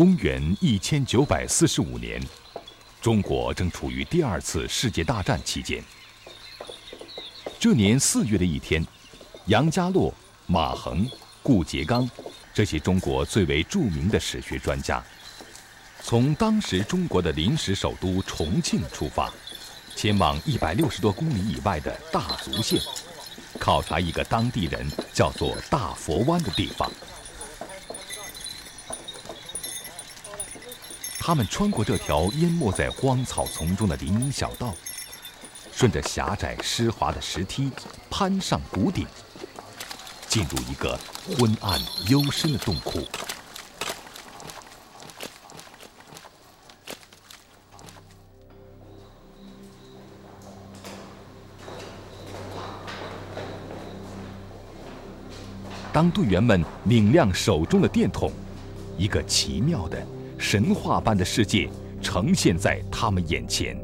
公元一千九百四十五年，中国正处于第二次世界大战期间。这年四月的一天，杨家洛、马衡、顾颉刚这些中国最为著名的史学专家，从当时中国的临时首都重庆出发，前往一百六十多公里以外的大足县，考察一个当地人叫做大佛湾的地方。他们穿过这条淹没在荒草丛中的林荫小道，顺着狭窄湿滑的石梯攀上谷顶，进入一个昏暗幽深的洞窟。当队员们拧亮手中的电筒，一个奇妙的。神话般的世界呈现在他们眼前，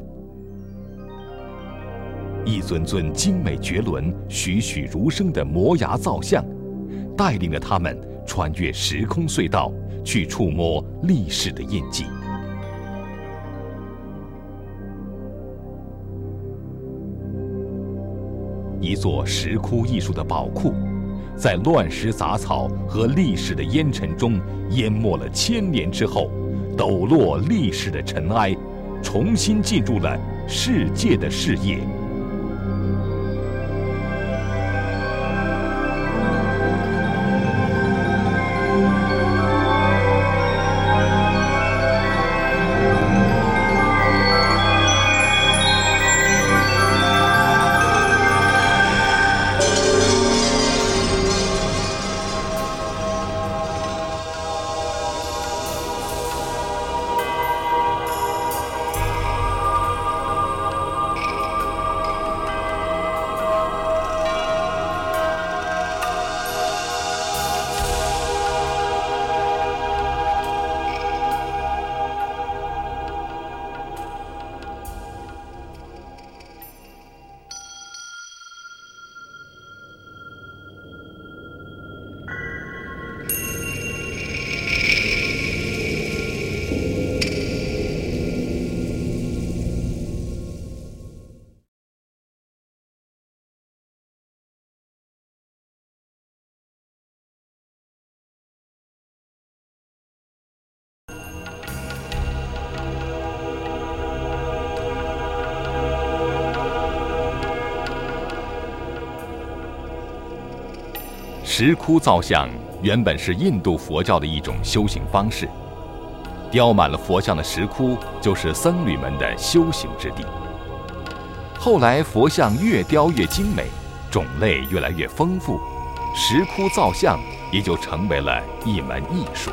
一尊尊精美绝伦、栩栩如生的摩崖造像，带领着他们穿越时空隧道，去触摸历史的印记。一座石窟艺术的宝库，在乱石杂草和历史的烟尘中淹没了千年之后。抖落历史的尘埃，重新进入了世界的视野。石窟造像原本是印度佛教的一种修行方式，雕满了佛像的石窟就是僧侣们的修行之地。后来佛像越雕越精美，种类越来越丰富，石窟造像也就成为了一门艺术。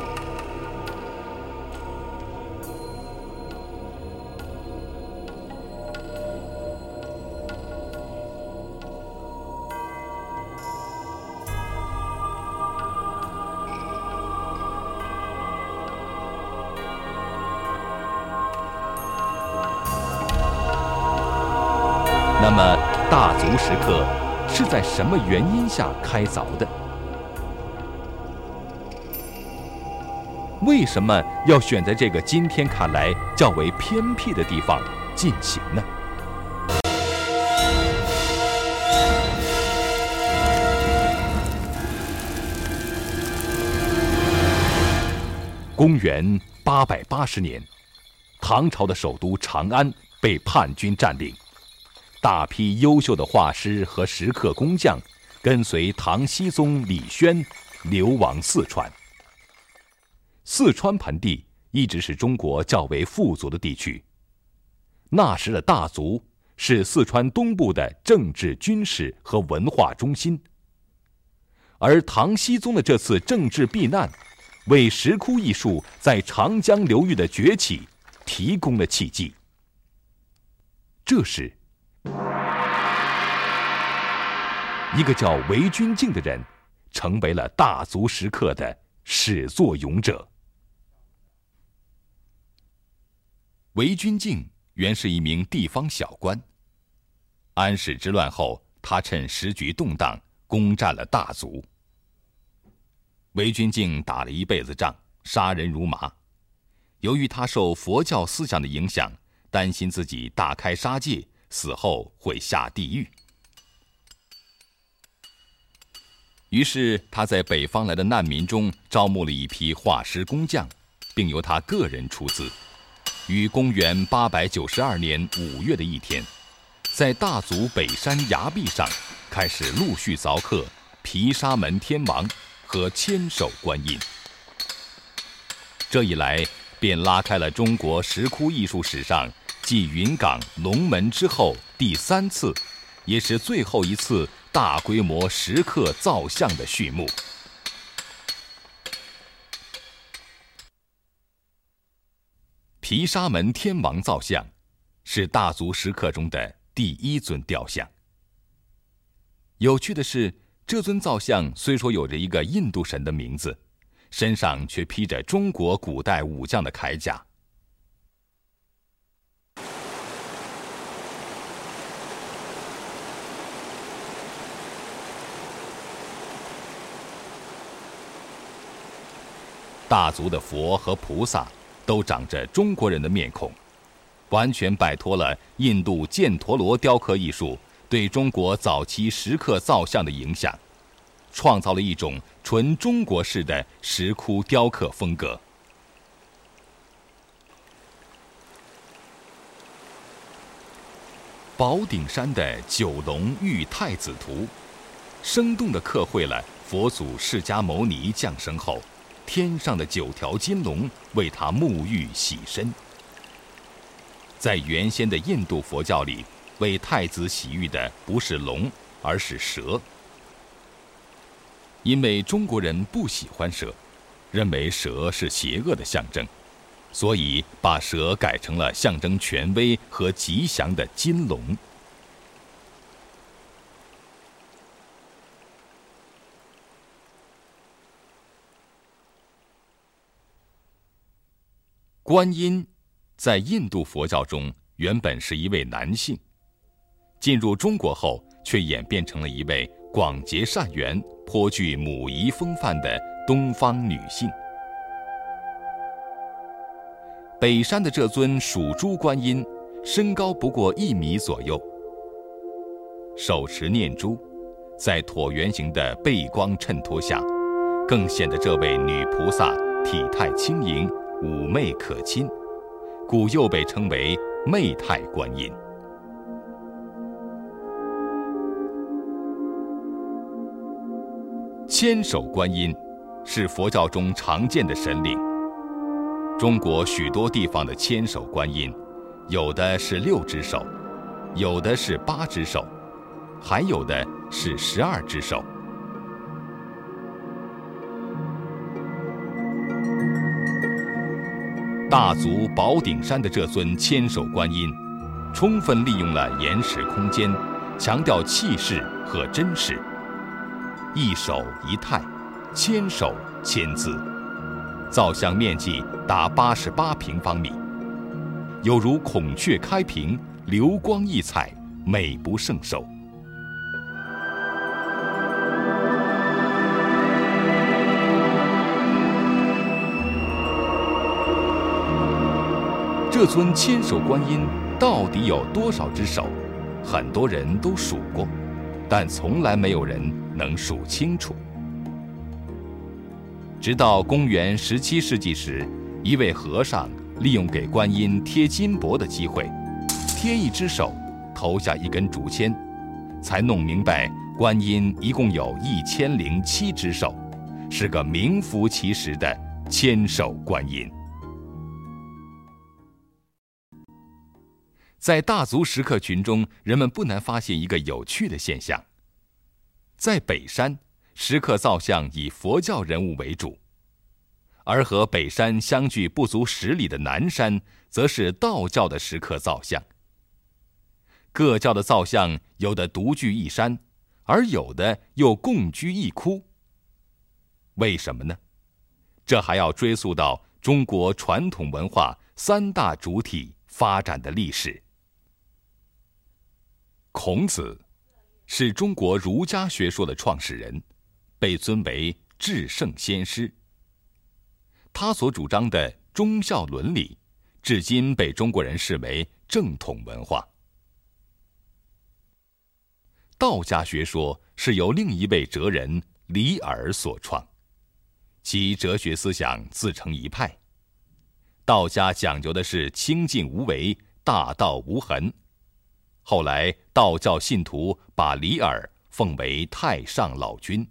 那么，大足石刻是在什么原因下开凿的？为什么要选在这个今天看来较为偏僻的地方进行呢？公元八百八十年，唐朝的首都长安被叛军占领。大批优秀的画师和石刻工匠，跟随唐僖宗李轩流亡四川。四川盆地一直是中国较为富足的地区。那时的大足是四川东部的政治、军事和文化中心。而唐僖宗的这次政治避难，为石窟艺术在长江流域的崛起提供了契机。这时。一个叫韦君敬的人，成为了大足石刻的始作俑者。韦君敬原是一名地方小官。安史之乱后，他趁时局动荡，攻占了大足。韦君敬打了一辈子仗，杀人如麻，由于他受佛教思想的影响，担心自己大开杀戒，死后会下地狱。于是他在北方来的难民中招募了一批画师工匠，并由他个人出资。于公元八百九十二年五月的一天，在大足北山崖壁上，开始陆续凿刻毗沙门天王和千手观音。这一来，便拉开了中国石窟艺术史上继云冈龙门之后第三次，也是最后一次大规模石刻造像的序幕。毗沙门天王造像，是大足石刻中的第一尊雕像。有趣的是，这尊造像虽说有着一个印度神的名字。身上却披着中国古代武将的铠甲。大足的佛和菩萨都长着中国人的面孔，完全摆脱了印度犍陀罗雕刻艺术对中国早期石刻造像的影响。创造了一种纯中国式的石窟雕刻风格。宝顶山的九龙玉太子图，生动地刻绘了佛祖释迦牟尼降生后，天上的九条金龙为他沐浴洗身。在原先的印度佛教里，为太子洗浴的不是龙，而是蛇。因为中国人不喜欢蛇，认为蛇是邪恶的象征，所以把蛇改成了象征权威和吉祥的金龙。观音在印度佛教中原本是一位男性，进入中国后却演变成了一位。广结善缘、颇具母仪风范的东方女性。北山的这尊属猪观音，身高不过一米左右，手持念珠，在椭圆形的背光衬托下，更显得这位女菩萨体态轻盈、妩媚可亲，故又被称为媚态观音。千手观音是佛教中常见的神灵。中国许多地方的千手观音，有的是六只手，有的是八只手，还有的是十二只手。大足宝顶山的这尊千手观音，充分利用了岩石空间，强调气势和真实。一手一态，千手千姿，造像面积达八十八平方米，有如孔雀开屏，流光溢彩，美不胜收。这尊千手观音到底有多少只手？很多人都数过，但从来没有人。能数清楚。直到公元十七世纪时，一位和尚利用给观音贴金箔的机会，贴一只手，投下一根竹签，才弄明白观音一共有一千零七只手，是个名副其实的千手观音。在大足石刻群中，人们不难发现一个有趣的现象。在北山，石刻造像以佛教人物为主；而和北山相距不足十里的南山，则是道教的石刻造像。各教的造像有的独具一山，而有的又共居一窟。为什么呢？这还要追溯到中国传统文化三大主体发展的历史。孔子。是中国儒家学说的创始人，被尊为至圣先师。他所主张的忠孝伦理，至今被中国人视为正统文化。道家学说是由另一位哲人李耳所创，其哲学思想自成一派。道家讲究的是清净无为、大道无痕。后来道教信徒把李耳奉为太上老君，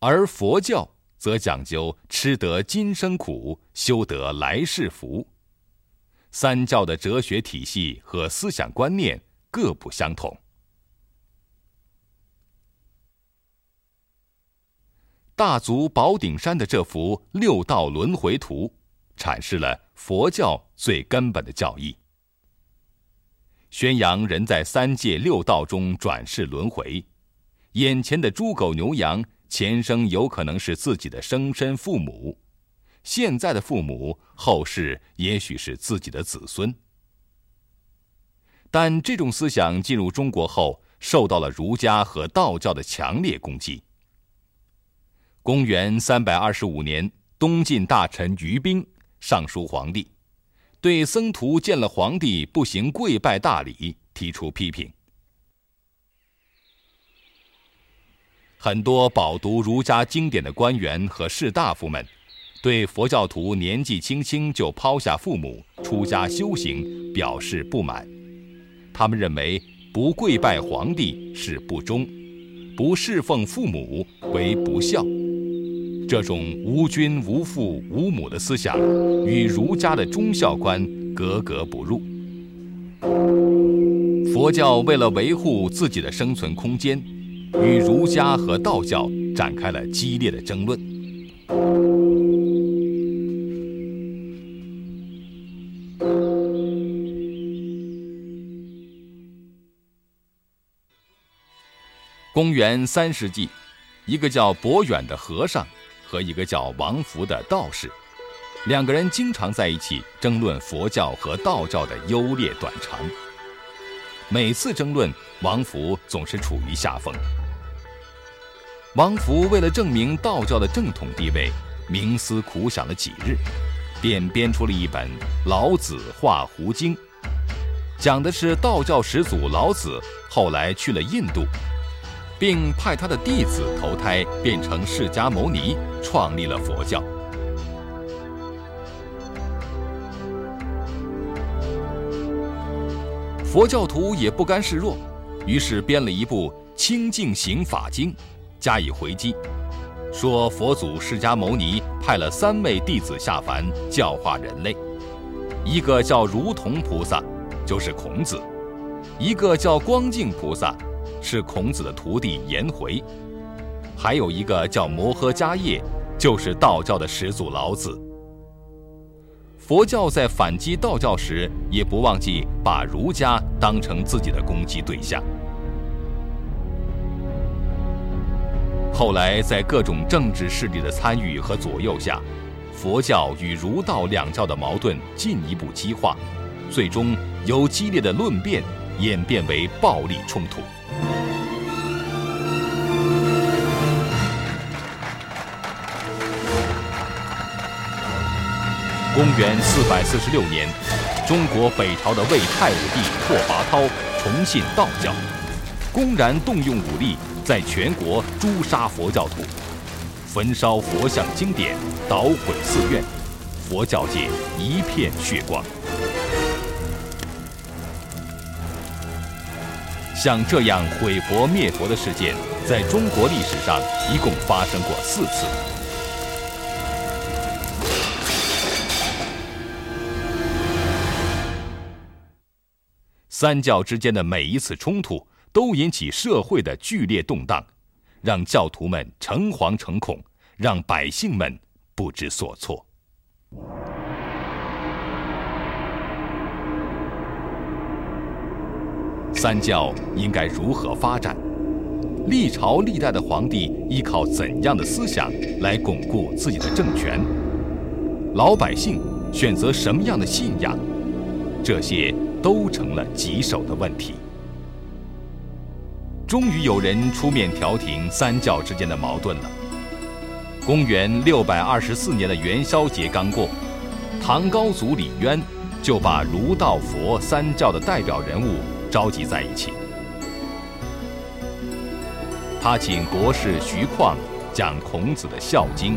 而佛教则讲究吃得今生苦，修得来世福。三教的哲学体系和思想观念各不相同。大足宝顶山的这幅六道轮回图，阐释了佛教最根本的教义，宣扬人在三界六道中转世轮回，眼前的猪狗牛羊，前生有可能是自己的生身父母。现在的父母，后世也许是自己的子孙。但这种思想进入中国后，受到了儒家和道教的强烈攻击。公元三百二十五年，东晋大臣于冰上书皇帝，对僧徒见了皇帝不行跪拜大礼提出批评。很多饱读儒家经典的官员和士大夫们。对佛教徒年纪轻轻就抛下父母出家修行表示不满，他们认为不跪拜皇帝是不忠，不侍奉父母为不孝。这种无君无父无母的思想与儒家的忠孝观格格不入。佛教为了维护自己的生存空间，与儒家和道教展开了激烈的争论。公元三世纪，一个叫伯远的和尚和一个叫王福的道士，两个人经常在一起争论佛教和道教的优劣短长。每次争论，王福总是处于下风。王福为了证明道教的正统地位，冥思苦想了几日，便编出了一本《老子画胡经》，讲的是道教始祖老子后来去了印度。并派他的弟子投胎变成释迦牟尼，创立了佛教。佛教徒也不甘示弱，于是编了一部《清净行法经》，加以回击，说佛祖释迦牟尼派了三位弟子下凡教化人类，一个叫如同菩萨，就是孔子；一个叫光净菩萨。是孔子的徒弟颜回，还有一个叫摩诃迦叶，就是道教的始祖老子。佛教在反击道教时，也不忘记把儒家当成自己的攻击对象。后来，在各种政治势力的参与和左右下，佛教与儒道两教的矛盾进一步激化，最终由激烈的论辩演变为暴力冲突。公元四百四十六年，中国北朝的魏太武帝拓跋焘崇信道教，公然动用武力，在全国诛杀佛教徒，焚烧佛像经典，捣毁寺院，佛教界一片血光。像这样毁佛灭佛的事件，在中国历史上一共发生过四次。三教之间的每一次冲突，都引起社会的剧烈动荡，让教徒们诚惶诚恐，让百姓们不知所措。三教应该如何发展？历朝历代的皇帝依靠怎样的思想来巩固自己的政权？老百姓选择什么样的信仰？这些。都成了棘手的问题。终于有人出面调停三教之间的矛盾了。公元六百二十四年的元宵节刚过，唐高祖李渊就把儒道佛三教的代表人物召集在一起。他请国士徐况讲孔子的《孝经》，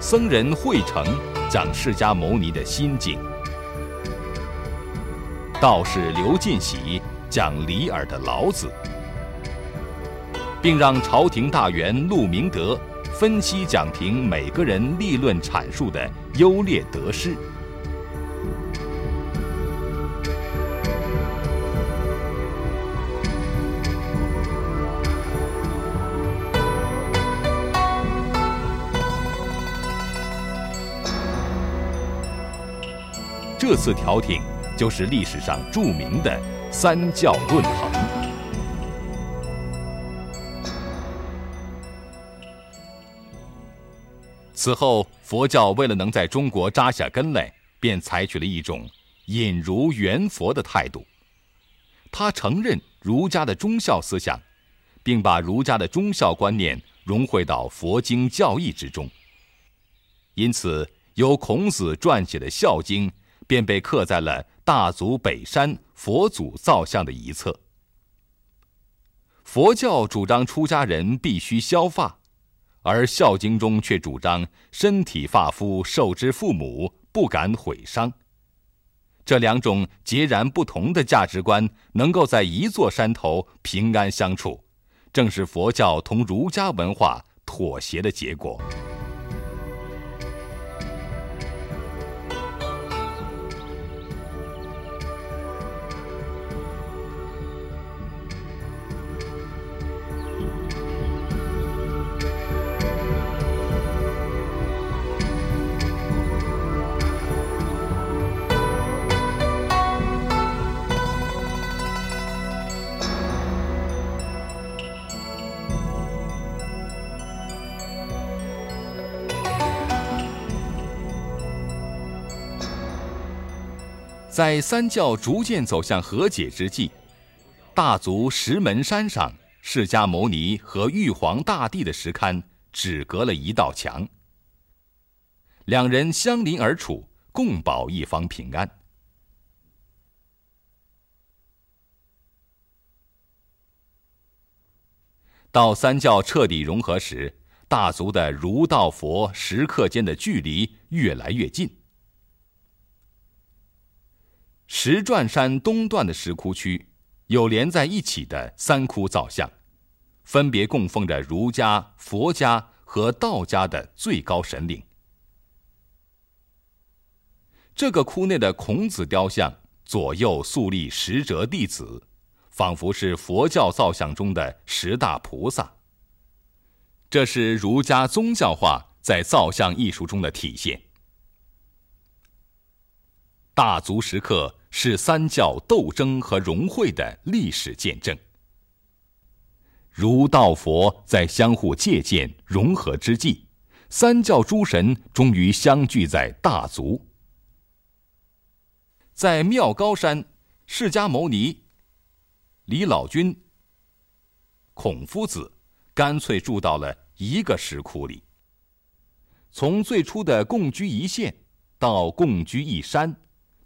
僧人慧成讲释迦牟尼的心经，道士刘进喜讲李耳的《老子》。并让朝廷大员陆明德分析讲评每个人立论阐述的优劣得失。这次调停就是历史上著名的三教论衡。此后，佛教为了能在中国扎下根来，便采取了一种引儒圆佛的态度。他承认儒家的忠孝思想，并把儒家的忠孝观念融汇到佛经教义之中。因此，由孔子撰写的《孝经》便被刻在了大足北山佛祖造像的一侧。佛教主张出家人必须削发。而《孝经》中却主张身体发肤受之父母，不敢毁伤。这两种截然不同的价值观能够在一座山头平安相处，正是佛教同儒家文化妥协的结果。在三教逐渐走向和解之际，大足石门山上，释迦牟尼和玉皇大帝的石龛只隔了一道墙，两人相邻而处，共保一方平安。到三教彻底融合时，大足的儒道佛石刻间的距离越来越近。石转山东段的石窟区，有连在一起的三窟造像，分别供奉着儒家、佛家和道家的最高神灵。这个窟内的孔子雕像左右肃立十哲弟子，仿佛是佛教造像中的十大菩萨。这是儒家宗教化在造像艺术中的体现。大足石刻。是三教斗争和融汇的历史见证。儒道佛在相互借鉴融合之际，三教诸神终于相聚在大足。在妙高山，释迦牟尼、李老君、孔夫子干脆住到了一个石窟里。从最初的共居一县，到共居一山。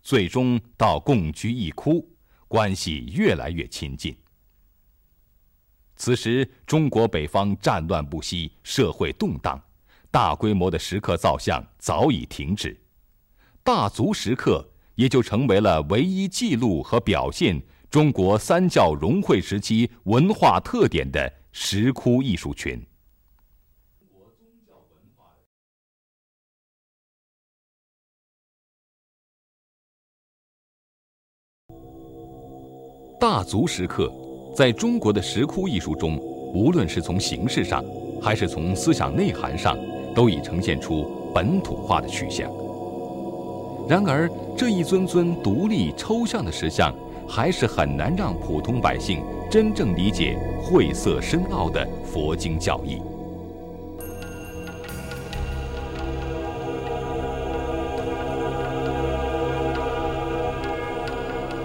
最终到共居一窟，关系越来越亲近。此时，中国北方战乱不息，社会动荡，大规模的石刻造像早已停止，大足石刻也就成为了唯一记录和表现中国三教融汇时期文化特点的石窟艺术群。大足石刻，在中国的石窟艺术中，无论是从形式上，还是从思想内涵上，都已呈现出本土化的趋向。然而，这一尊尊独立抽象的石像，还是很难让普通百姓真正理解晦涩深奥的佛经教义。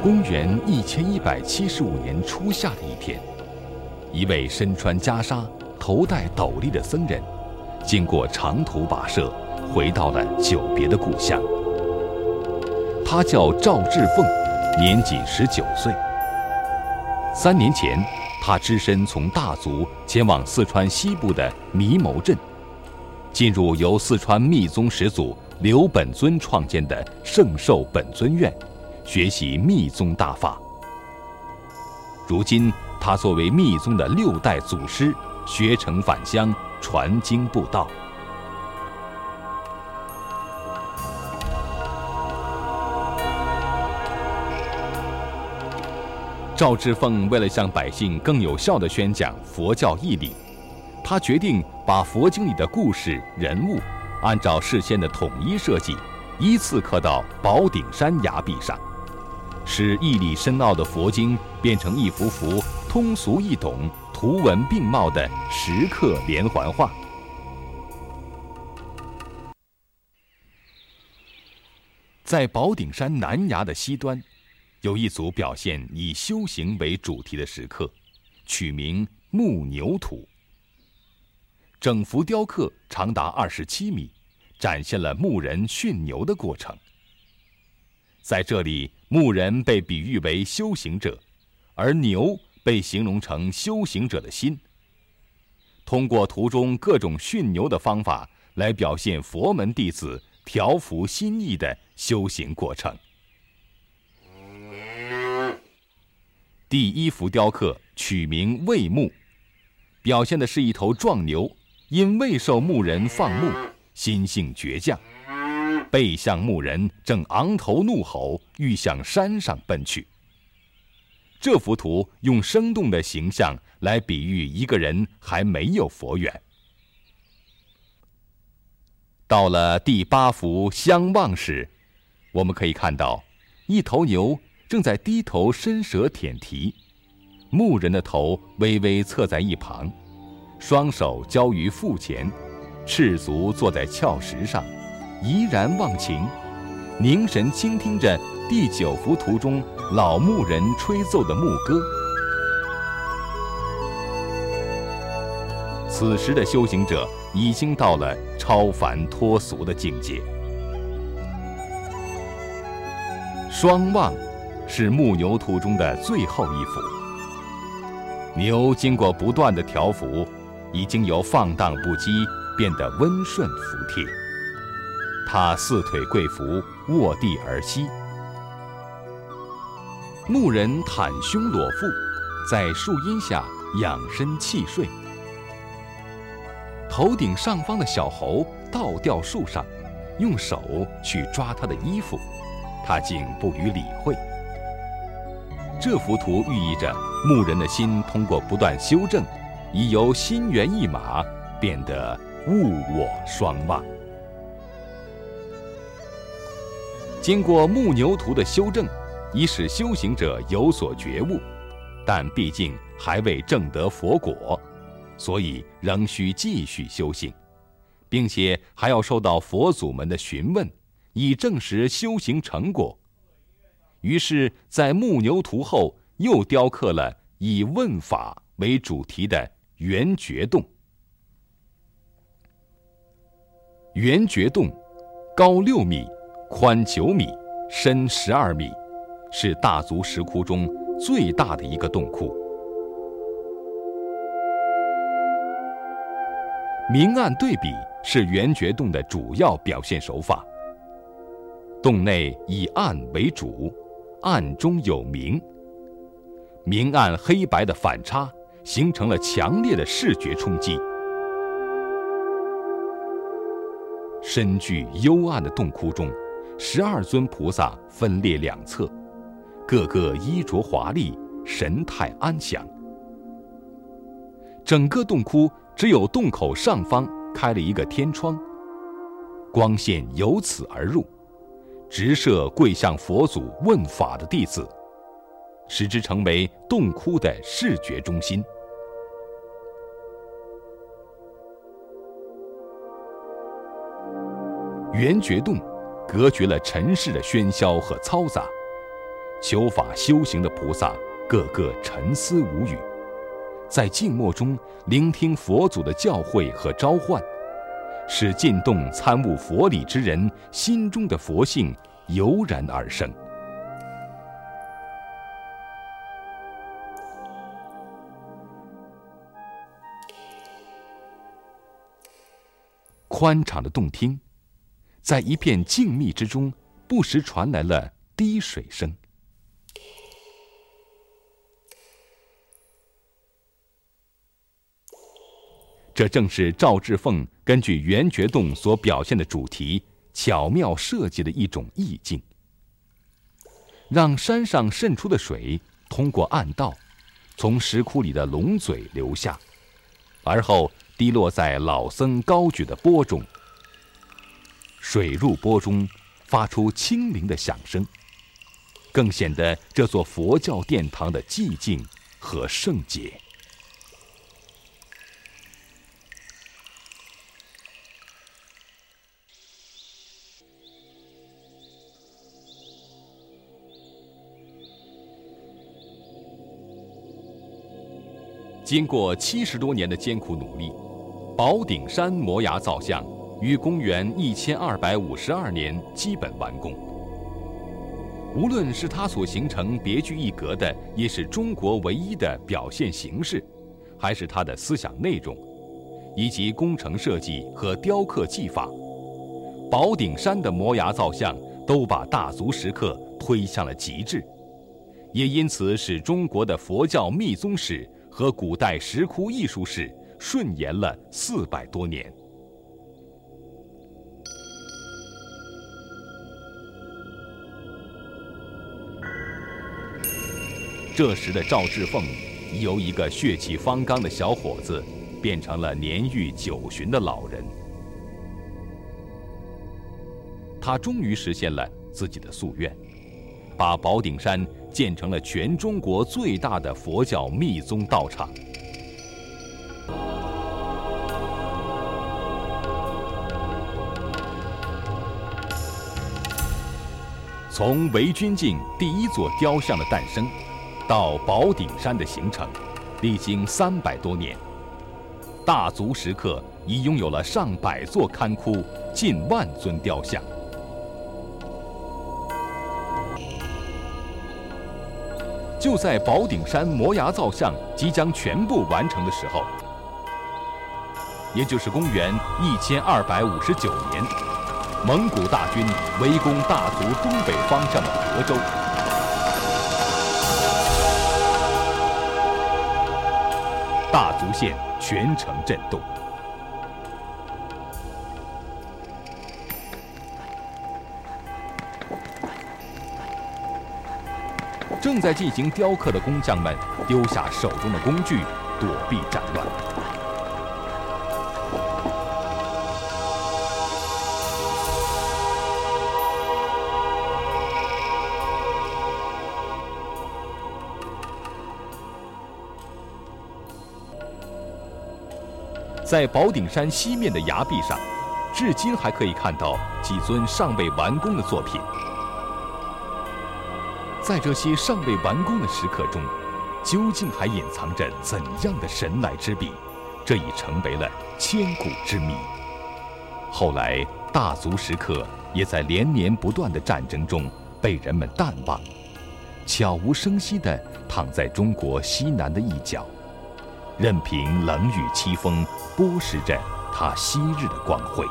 公元一千一百七十五年初夏的一天，一位身穿袈裟、头戴斗笠的僧人，经过长途跋涉，回到了久别的故乡。他叫赵志凤，年仅十九岁。三年前，他只身从大足前往四川西部的弥牟镇，进入由四川密宗始祖刘本尊创建的圣寿本尊院，学习密宗大法。如今，他作为密宗的六代祖师，学成返乡，传经布道。赵志凤为了向百姓更有效地宣讲佛教义理，他决定把佛经里的故事人物，按照事先的统一设计，依次刻到宝顶山崖壁上，使义理深奥的佛经变成一幅幅通俗易懂、图文并茂的石刻连环画。在宝顶山南崖的西端。有一组表现以修行为主题的石刻，取名“牧牛图”。整幅雕刻长达二十七米，展现了牧人驯牛的过程。在这里，牧人被比喻为修行者，而牛被形容成修行者的心。通过图中各种驯牛的方法来表现佛门弟子调伏心意的修行过程。第一幅雕刻取名“喂牧”，表现的是一头壮牛，因未受牧人放牧，心性倔强，背向牧人，正昂头怒吼，欲向山上奔去。这幅图用生动的形象来比喻一个人还没有佛缘。到了第八幅相望时，我们可以看到一头牛。正在低头伸舌舔蹄，牧人的头微微侧在一旁，双手交于腹前，赤足坐在峭石上，怡然忘情，凝神倾听着第九幅图中老牧人吹奏的牧歌。此时的修行者已经到了超凡脱俗的境界。双望。是牧牛图中的最后一幅。牛经过不断的调伏，已经由放荡不羁变得温顺服帖。他四腿跪伏，卧地而息。牧人袒胸裸腹，在树荫下仰身憩睡。头顶上方的小猴倒吊树上，用手去抓他的衣服，他竟不予理会。这幅图寓意着牧人的心通过不断修正，已由心猿意马变得物我双忘。经过牧牛图的修正，已使修行者有所觉悟，但毕竟还未证得佛果，所以仍需继续修行，并且还要受到佛祖们的询问，以证实修行成果。于是，在牧牛图后又雕刻了以问法为主题的圆觉洞。圆觉洞高六米，宽九米，深十二米，是大足石窟中最大的一个洞窟。明暗对比是圆觉洞的主要表现手法。洞内以暗为主。暗中有明，明暗黑白的反差形成了强烈的视觉冲击。深具幽暗的洞窟中，十二尊菩萨分列两侧，个个衣着华丽，神态安详。整个洞窟只有洞口上方开了一个天窗，光线由此而入。直射跪向佛祖问法的弟子，使之成为洞窟的视觉中心。圆觉洞隔绝了尘世的喧嚣和嘈杂，求法修行的菩萨个个沉思无语，在静默中聆听佛祖的教诲和召唤，使进洞参悟佛理之人心中的佛性油然而生。宽敞的洞厅，在一片静谧之中，不时传来了滴水声。这正是赵志凤根据圆觉洞所表现的主题巧妙设计的一种意境，让山上渗出的水通过暗道，从石窟里的龙嘴流下，而后滴落在老僧高举的钵中。水入钵中，发出清灵的响声，更显得这座佛教殿堂的寂静和圣洁。经过七十多年的艰苦努力，宝顶山摩崖造像于公元一千二百五十二年基本完工。无论是它所形成别具一格的，也是中国唯一的表现形式，还是它的思想内容，以及工程设计和雕刻技法，宝顶山的摩崖造像都把大足石刻推向了极致，也因此使中国的佛教密宗史。和古代石窟艺术史顺延了四百多年。这时的赵志凤，已由一个血气方刚的小伙子，变成了年逾九旬的老人。他终于实现了自己的夙愿，把宝顶山。建成了全中国最大的佛教密宗道场。从韦君敬第一座雕像的诞生，到宝顶山的形成，历经三百多年，大足石刻已拥有了上百座龛窟，近万尊雕像。就在宝顶山摩崖造像即将全部完成的时候，也就是公元一千二百五十九年，蒙古大军围攻大足东北方向的德州，大足县全城震动。正在进行雕刻的工匠们丢下手中的工具，躲避战乱。在宝顶山西面的崖壁上，至今还可以看到几尊尚未完工的作品。在这些尚未完工的石刻中，究竟还隐藏着怎样的神来之笔？这已成为了千古之谜。后来，大足石刻也在连年不断的战争中被人们淡忘，悄无声息地躺在中国西南的一角，任凭冷雨凄风剥蚀着它昔日的光辉。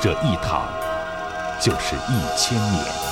这一躺。就是一千年。